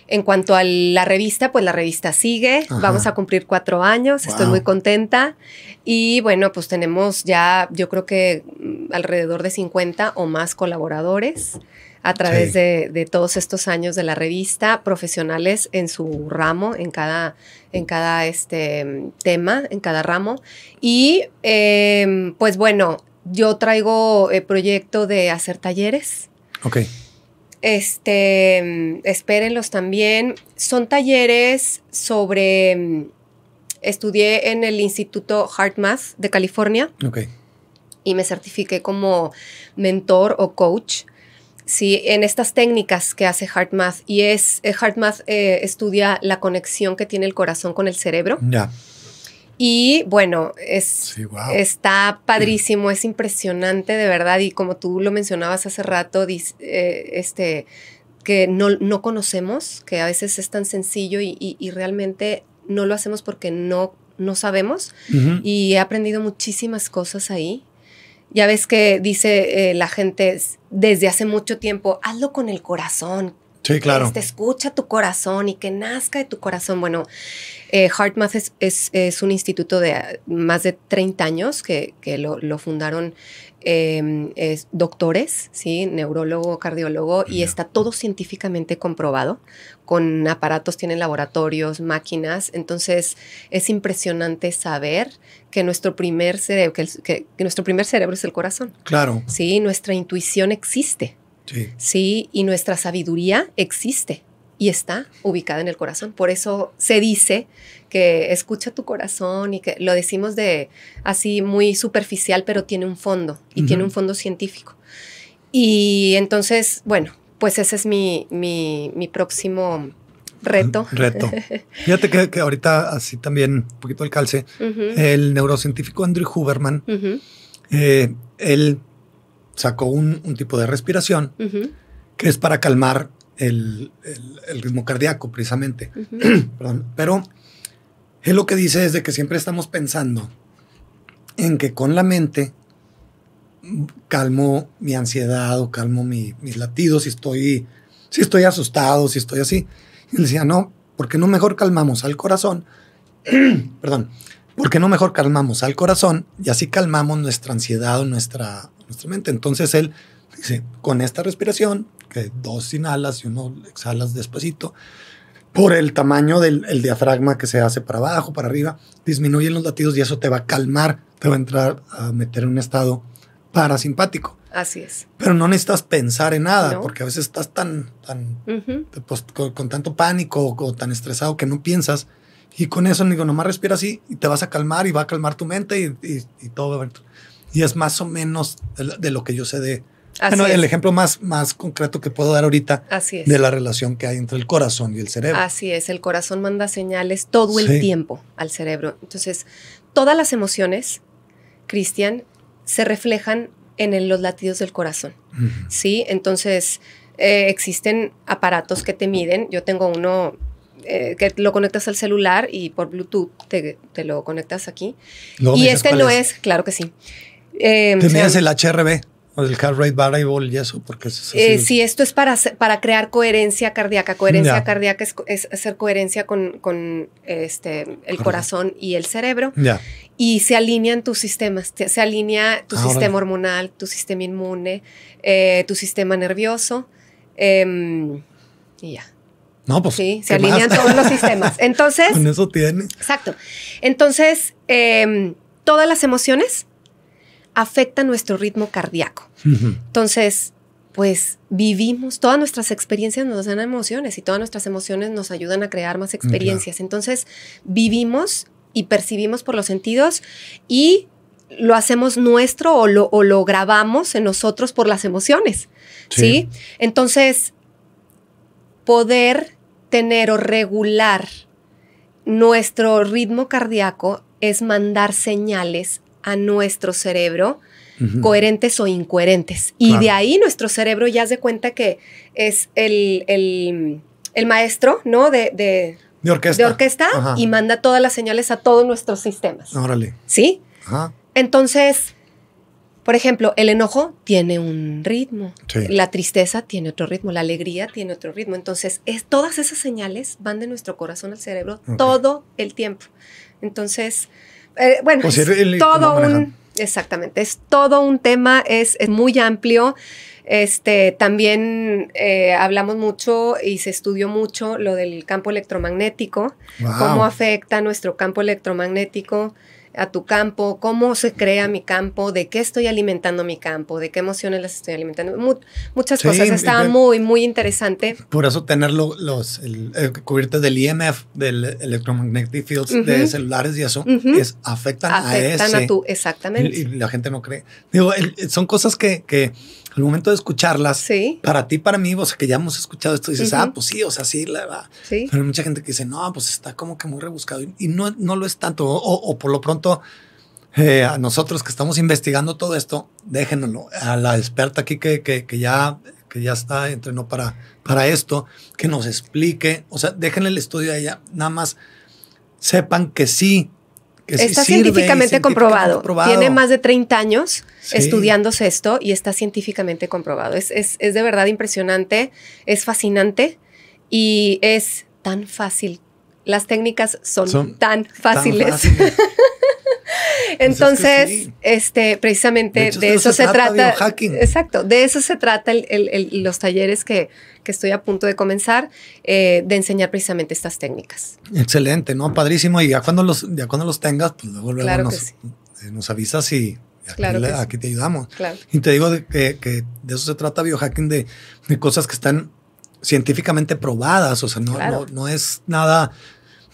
en cuanto a la revista, pues la revista sigue. Ajá. Vamos a cumplir cuatro años. Estoy muy contenta. Y bueno, pues tenemos ya, yo creo que mm, alrededor de 50 o más colaboradores a través Sí. de, de todos estos años de la revista, profesionales en su ramo, en cada, en cada este, tema, en cada ramo. Y eh, pues bueno, yo traigo el proyecto de hacer talleres. Ok. Este, mm, espérenlos también. Son talleres sobre, mm, estudié en el Instituto HeartMath de California Ok. y me certifiqué como mentor o coach. Sí, en estas técnicas que hace HeartMath y es eh, HeartMath eh, estudia la conexión que tiene el corazón con el cerebro Ya. Y bueno, es Sí, wow. Está padrísimo, es impresionante de verdad y como tú lo mencionabas hace rato, dis- eh, este, que no, no conocemos, que a veces es tan sencillo y, y- y realmente no lo hacemos porque no, no sabemos y he aprendido muchísimas cosas ahí. Ya ves que dice eh, la gente desde hace mucho tiempo, hazlo con el corazón, Sí, claro. este, escucha tu corazón y que nazca de tu corazón. Bueno, eh, HeartMath es, es- es un instituto de ah, más de 30 años que, que lo, lo fundaron eh, es doctores, ¿sí? neurólogo, cardiólogo, y está todo científicamente comprobado. Con aparatos, tienen laboratorios, máquinas. Entonces, es impresionante saber que nuestro primer cerebro, que, el- que- que nuestro primer cerebro es el corazón. Claro. Sí, nuestra intuición existe. Sí. Sí, y nuestra sabiduría existe y está ubicada en el corazón. Por eso se dice que escucha tu corazón y que lo decimos de así muy superficial, pero tiene un fondo y tiene un fondo científico. Y entonces, bueno, pues ese es mi, mi, mi próximo reto. Reto. [LAUGHS] Fíjate que, que, ahorita así también un poquito el calce, el neurocientífico Andrew Huberman, eh, él sacó un, un, tipo de respiración que es para calmar el, el, ritmo cardíaco precisamente. [CLEARS THROAT] Perdón, pero él lo que dice es de que siempre estamos pensando en que con la mente calmo mi ansiedad o calmo mi, mis latidos si estoy, si estoy asustado, si estoy así. Y él decía, no, ¿por qué no mejor calmamos al corazón? [CLEARS THROAT] Perdón, ¿por qué no mejor calmamos al corazón y así calmamos nuestra ansiedad o nuestra, nuestra mente? Entonces él dice, con esta respiración, que dos inhalas y uno exhalas despacito, por el tamaño del el diafragma que se hace para abajo, para arriba, disminuyen los latidos y eso te va a calmar, te va a entrar a meter en un estado parasimpático. Así es. Pero no necesitas pensar en nada, porque a veces estás tan, tan pues, con, tanto pánico o, tan estresado que no piensas. Y con eso, digo, nomás respira así y te vas a calmar y va a calmar tu mente y, y, todo. Y es más o menos de, lo que yo sé de. bueno, el ejemplo más, más concreto que puedo dar ahorita Así es. de la relación que hay entre el corazón y el cerebro. Así es, el corazón manda señales todo el tiempo al cerebro. Entonces, todas las emociones, Cristian, se reflejan en los latidos del corazón. ¿Sí? Entonces, eh, existen aparatos que te miden. Yo tengo uno eh, que lo conectas al celular y por Bluetooth te, lo conectas aquí. y este no es? claro que sí. Eh, te mides el HRB el heart rate variable y eso, porque eh, sí, esto es para, para crear coherencia cardíaca. Coherencia cardíaca es, hacer coherencia con, con este, el corazón y el cerebro. Y se alinean tus sistemas. Se alinea tu sistema hormonal, tu sistema inmune, eh, tu sistema nervioso. Em, y ya. No, pues. Sí, se alinean todos los [LAUGHS] sistemas. Entonces. Con eso tiene. Exacto. Entonces, em, todas las emociones afecta nuestro ritmo cardíaco. Entonces, pues vivimos, todas nuestras experiencias nos dan emociones y todas nuestras emociones nos ayudan a crear más experiencias. Entonces, vivimos y percibimos por los sentidos y lo hacemos nuestro o lo, o lo grabamos en nosotros por las emociones. ¿sí? Entonces, poder tener o regular nuestro ritmo cardíaco es mandar señales a nuestro cerebro, coherentes o incoherentes. Y de ahí nuestro cerebro ya se cuenta que es el, el, maestro, ¿no? De, de, orquesta. De orquesta y manda todas las señales a todos nuestros sistemas. Órale. ¿Sí? Entonces, por ejemplo, el enojo tiene un ritmo, la tristeza tiene otro ritmo, la alegría tiene otro ritmo. Entonces, es, todas esas señales van de nuestro corazón al cerebro todo el tiempo. Entonces, eh, bueno, pues es todo un, exactamente, es todo un tema, es, muy amplio. Este, también eh, hablamos mucho y se estudió mucho lo del campo electromagnético, cómo afecta nuestro campo electromagnético a tu campo, cómo se crea mi campo, de qué estoy alimentando mi campo, de qué emociones las estoy alimentando. muchas cosas. Estaba muy, muy interesante. Por eso tener los, el, cubrirte del IMF, del Electromagnetic Fields de celulares y eso, es, afectan, a ese. a tu, exactamente. Y, la gente no cree. Digo, son cosas que, que al momento de escucharlas, para ti, para mí, o sea, que ya hemos escuchado esto, dices, ah, pues sí, o sea, sí, la verdad. Pero hay mucha gente que dice, no, pues está como que muy rebuscado y, no, no lo es tanto. O, por lo pronto, eh, a nosotros que estamos investigando todo esto, déjenoslo. A la experta aquí que, que, que ya que ya está, entrenó para, para esto, que nos explique, o sea, déjenle el estudio a ella, nada más sepan que sí, está científicamente, comprobado. Tiene más de 30 años estudiándose esto y está científicamente comprobado. Es, es, es, de verdad impresionante, es fascinante y es tan fácil. Las técnicas son, tan fáciles. Pues [LAUGHS] Entonces, este, precisamente de, eso, se, trata. exacto, de eso se trata los talleres que, estoy a punto de comenzar, eh, de enseñar precisamente estas técnicas. Excelente, ¿no? Padrísimo. Y ya cuando los, ya cuando los tengas, pues luego, luego nos, eh, nos, avisas y aquí, aquí te ayudamos. Y te digo que, que, de eso se trata biohacking, de, de cosas que están científicamente probadas, o sea, no, no, no es nada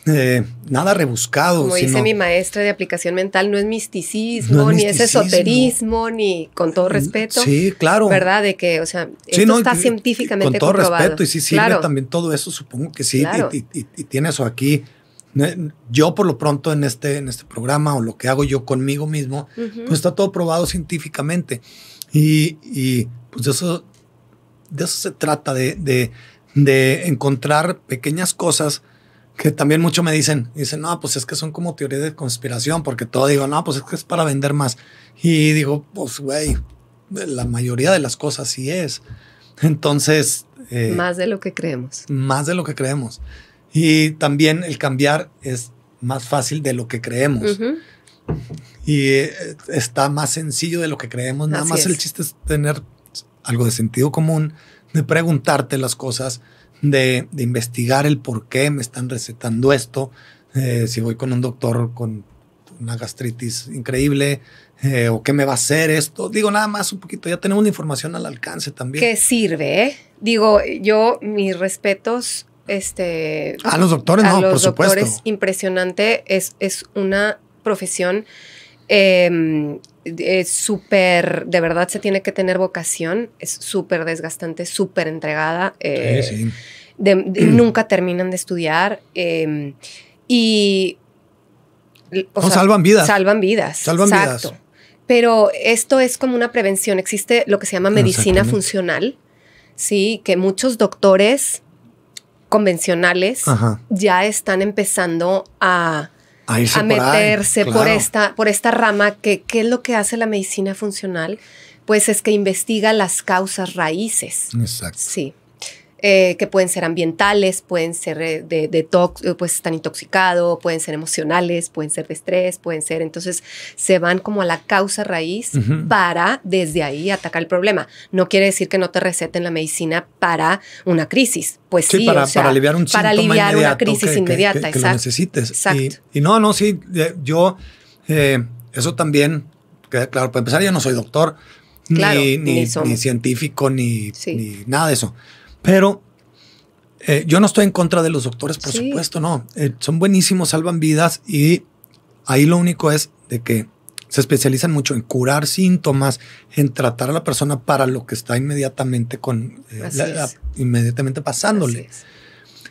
eh, nada rebuscado. Como dice mi maestra de aplicación mental, no es misticismo, ni es esoterismo, ni con todo respeto. Sí, claro. ¿Verdad? De que, o sea, esto está científicamente Con todo respeto, y sí sirve también todo eso, supongo que sí, y, tiene eso aquí. Yo por lo pronto en este, en este programa o lo que hago yo conmigo mismo, pues está todo probado científicamente. Y, pues eso, de eso se trata, de, de, de encontrar pequeñas cosas que también mucho me dicen, dicen, no, pues es que son como teorías de conspiración, porque todo digo, no, pues es que es para vender más. Y digo, pues, güey, la mayoría de las cosas sí es. Entonces... Eh, más de lo que creemos. Más de lo que creemos. Y también el cambiar es más fácil de lo que creemos. Y eh, está más sencillo de lo que creemos. Nada más el chiste es tener algo de sentido común, de preguntarte las cosas de, investigar el por qué me están recetando esto. Eh, si voy con un doctor con una gastritis increíble, eh, o qué me va a hacer esto. Digo, nada más un poquito, ya tenemos la información al alcance también. ¿Qué sirve? Eh? Digo, yo, mis respetos. Este, a los doctores, no, por supuesto. impresionante. Es, es una profesión eh, es súper, de verdad se tiene que tener vocación, es súper desgastante, súper entregada. Eh, [CLEARS THROAT] nunca terminan de estudiar em, y... salvan vidas. Salvan vidas. Salvan exacto. Pero esto es como una prevención. Existe lo que se llama medicina funcional, ¿sí? Que muchos doctores convencionales ya están empezando a a, meterse por, esta, por esta rama que, ¿qué es lo que hace la medicina funcional? Pues es que investiga las causas raíces. Exacto. Sí. Eh, que pueden ser ambientales, pueden ser eh, de, de eh, pues están intoxicados, pueden ser emocionales, pueden ser de estrés, pueden ser, entonces se van como a la causa raíz para desde ahí atacar el problema. No quiere decir que no te receten la medicina para una crisis, pues sí, para, para aliviar un para aliviar una crisis inmediata, que, lo necesites. Exacto. Y, no, no, sí, yo eso también, claro, para empezar yo no soy doctor, ni, ni, científico, ni, ni nada de eso. Pero eh, yo no estoy en contra de los doctores, por supuesto, no. Eh, son buenísimos, salvan vidas y ahí lo único es de que se especializan mucho en curar síntomas, en tratar a la persona para lo que está inmediatamente con eh, inmediatamente pasándole.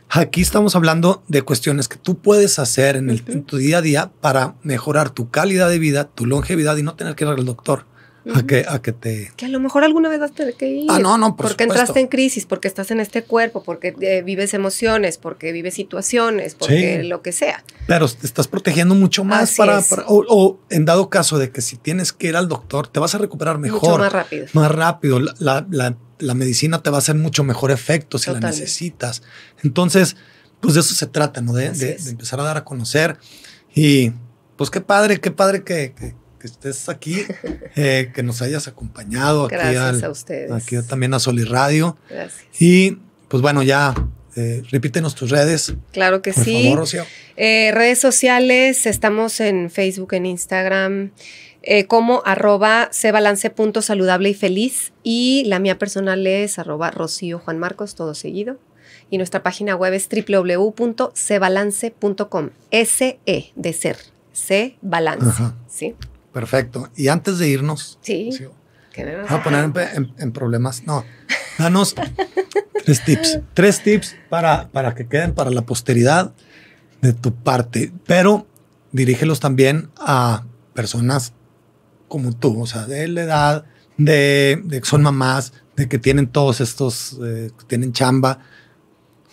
Aquí estamos hablando de cuestiones que tú puedes hacer en, el, en, tu día a día para mejorar tu calidad de vida, tu longevidad y no tener que ir al doctor a, que, a que te... Que a lo mejor alguna vez vas a tener que ir. Ah, no, no, por Porque entraste en crisis, porque estás en este cuerpo, porque eh, vives emociones, porque vives situaciones, porque lo que sea. Pero te estás protegiendo mucho más para... o, en dado caso de que si tienes que ir al doctor, te vas a recuperar mejor. Mucho más rápido. Más rápido. La, la, la, medicina te va a hacer mucho mejor efecto si la necesitas. Entonces, pues de eso se trata, ¿no? De, de, empezar a dar a conocer. Y pues qué padre, qué padre que que estés aquí, [LAUGHS] eh, que nos hayas acompañado aquí, a ustedes. aquí también a Soli Radio. Gracias. Y pues bueno, ya eh, repítenos tus redes. Claro que por sí. Favor, Rocío. Eh, redes sociales, estamos en Facebook, en Instagram, eh, como arroba cebalance.saludable y feliz. Y la mía personal es arroba Rocío Juan Marcos, todo seguido. Y nuestra página web es www.cebalance.com. S-E de ser. C balance. ¿sí? Perfecto. Y antes de irnos, sí. Vamos a poner en, problemas. No, danos tres tips. Tres tips para, para que queden para la posteridad de tu parte, pero dirígelos también a personas como tú, o sea, de la edad, de, que son mamás, de que tienen todos estos, eh, tienen chamba,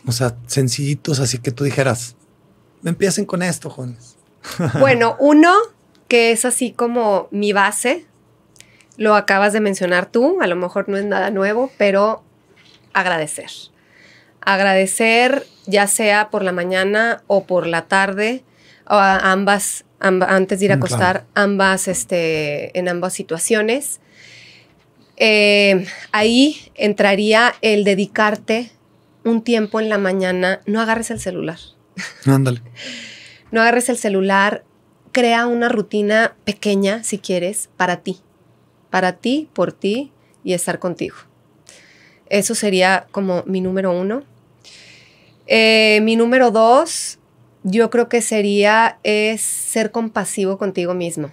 o sea, sencillitos, así que tú dijeras, empiecen con esto, jóvenes. Bueno, uno, que es así como mi base. Lo acabas de mencionar tú, a lo mejor no es nada nuevo, pero agradecer. Agradecer ya sea por la mañana o por la tarde, o ambas, antes de ir a mm, acostar, ambas, este, en ambas situaciones. Eh, ahí entraría el dedicarte un tiempo en la mañana, no agarres el celular. Ándale. no agarres el celular, crea una rutina pequeña, si quieres, para ti. Para ti, por ti y estar contigo. Eso sería como mi número uno. Eh, mi número dos, yo creo que sería es ser compasivo contigo mismo.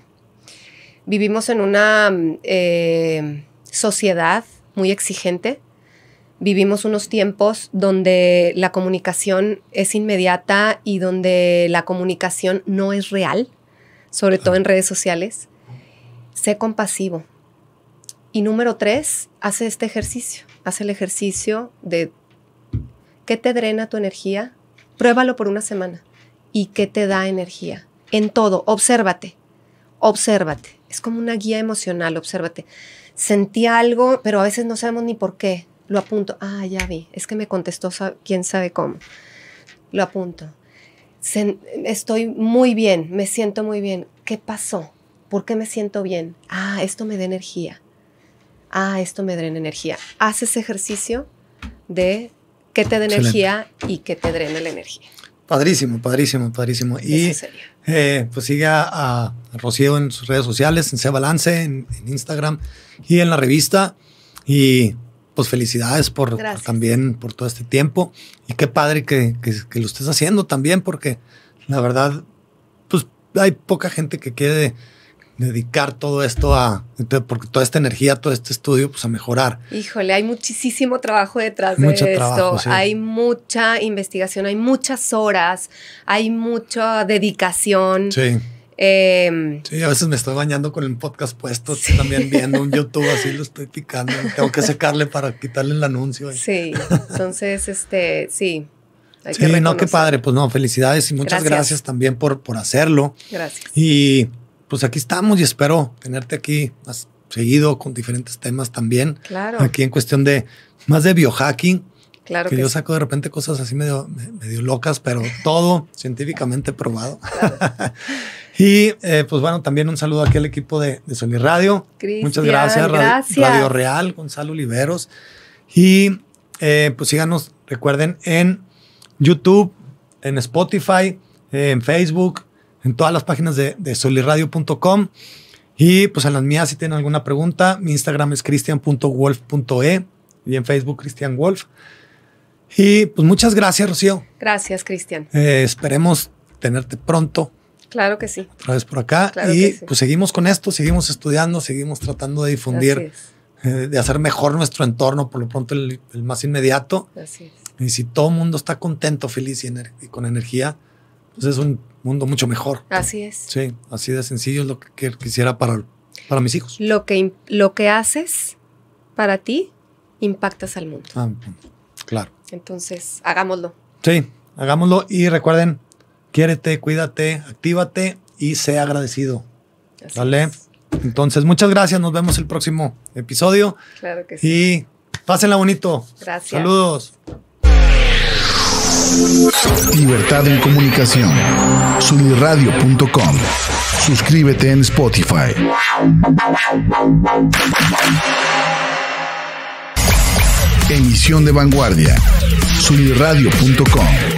Vivimos en una eh, sociedad muy exigente. Vivimos unos tiempos donde la comunicación es inmediata y donde la comunicación no es real, sobre todo en redes sociales. Sé compasivo. Y número tres, hace este ejercicio. Hace el ejercicio de qué te drena tu energía. Pruébalo por una semana. ¿Y qué te da energía? En todo, obsérvate. Obsérvate. Es como una guía emocional, obsérvate sentí algo, pero a veces no sabemos ni por qué. Lo apunto. Ah, ya vi. Es que me contestó quién sabe cómo. Lo apunto. Estoy muy bien, me siento muy bien. ¿Qué pasó? ¿Por qué me siento bien? Ah, esto me da energía. Ah, esto me drena energía. Haz ese ejercicio de qué te da energía y qué te drena la energía. Padrísimo, padrísimo, padrísimo. Y eh, pues sigue a, Rocío en sus redes sociales, en Se Balance, en, Instagram y en la revista. Y pues felicidades por, también por todo este tiempo. Y qué padre que, que, lo estés haciendo también, porque la verdad, pues hay poca gente que quiere dedicar todo esto a, porque toda esta energía, todo este estudio, pues a mejorar. Híjole, hay muchísimo trabajo detrás de esto. Hay mucha investigación, hay muchas horas, hay mucha dedicación. Sí. Em, sí, a veces me estoy bañando con el podcast puesto, [LAUGHS] también viendo un YouTube así, lo estoy picando. Tengo que secarle para quitarle el anuncio. Sí, entonces, este, sí. sí, no, qué padre. Pues no, felicidades y muchas gracias, gracias también por, por hacerlo. Gracias. Y pues aquí estamos y espero tenerte aquí más seguido con diferentes temas también. Claro. Aquí en cuestión de más de biohacking. Claro. Que, yo saco de repente cosas así medio, medio locas, pero todo científicamente probado. [LAUGHS] y eh, pues bueno, también un saludo aquí al equipo de, de Sony Radio. Muchas gracias, gracias. Radio, Real, Gonzalo Oliveros. Y eh, pues síganos, recuerden, en YouTube, en Spotify, en Facebook, en todas las páginas de, de soliradio.com. Y pues en las mías, si tienen alguna pregunta, mi Instagram es cristian.wolf.e y en Facebook Cristian Wolf. Y pues muchas gracias, Rocío. Gracias, Cristian. Eh, esperemos tenerte pronto. Claro que sí. Otra vez por acá. y pues seguimos con esto, seguimos estudiando, seguimos tratando de difundir, eh, de hacer mejor nuestro entorno, por lo pronto el, más inmediato. Así es. Y si todo el mundo está contento, feliz y, y con energía, pues es un mundo mucho mejor. Así es. Sí, así de sencillo es lo que quisiera para, para mis hijos. Lo que, lo que haces para ti, impactas al mundo. Ah, claro. Entonces, hagámoslo. Sí, hagámoslo y recuerden, quiérete, cuídate, actívate y sé agradecido. ¿Vale? Entonces, muchas gracias. Nos vemos el próximo episodio. Claro que sí. Y pásenla bonito. Gracias. Saludos. Libertad en comunicación. Sunirradio.com. Suscríbete en Spotify. Emisión de vanguardia. Sunirradio.com.